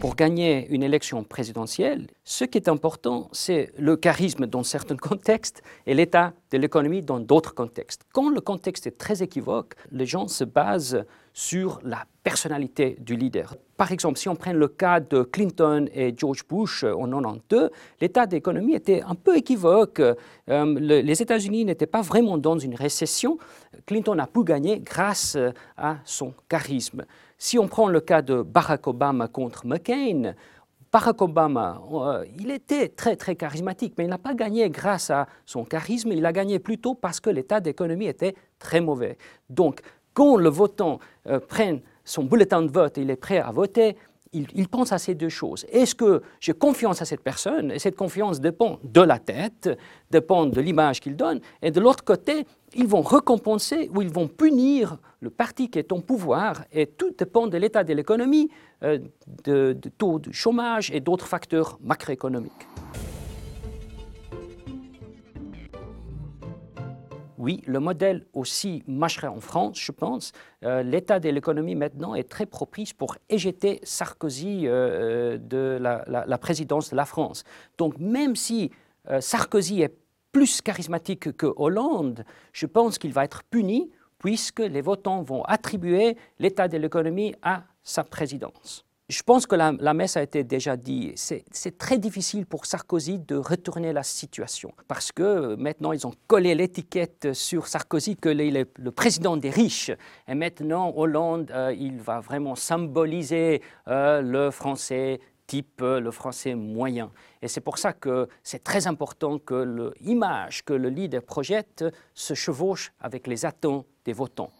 Pour gagner une élection présidentielle, ce qui est important, c'est le charisme dans certains contextes et l'état de l'économie dans d'autres contextes. Quand le contexte est très équivoque, les gens se basent sur la personnalité du leader. Par exemple, si on prend le cas de Clinton et George Bush en 1992, l'état d'économie était un peu équivoque. Euh, les États-Unis n'étaient pas vraiment dans une récession. Clinton a pu gagner grâce à son charisme. Si on prend le cas de Barack Obama contre McCain, Barack Obama, euh, il était très très charismatique, mais il n'a pas gagné grâce à son charisme, il a gagné plutôt parce que l'état d'économie était très mauvais. Donc, quand le votant euh, prend son bulletin de vote il est prêt à voter, il, pense à ces deux choses. Est-ce que j'ai confiance à cette personne? Et cette confiance dépend de la tête, dépend de l'image qu'il donne. Et de l'autre côté, ils vont récompenser ou ils vont punir le parti qui est au pouvoir. Et tout dépend de l'état de l'économie, euh, de, de taux de chômage et d'autres facteurs macroéconomiques. Oui, le modèle aussi marcherait en France, je pense. Euh, l'état de l'économie maintenant est très propice pour éjeter Sarkozy euh, euh, de la, présidence de la France. Donc même si Sarkozy est plus charismatique que Hollande, je pense qu'il va être puni puisque les votants vont attribuer l'état de l'économie à sa présidence. Je pense que la, messe a été déjà dit. C'est très difficile pour Sarkozy de retourner la situation parce que maintenant ils ont collé l'étiquette sur Sarkozy que est le président des riches. Et maintenant Hollande, euh, il va vraiment symboliser euh, le français type euh, le français moyen. Et c'est pour ça que c'est très important que l'image que le leader projette se chevauche avec les attentes des votants.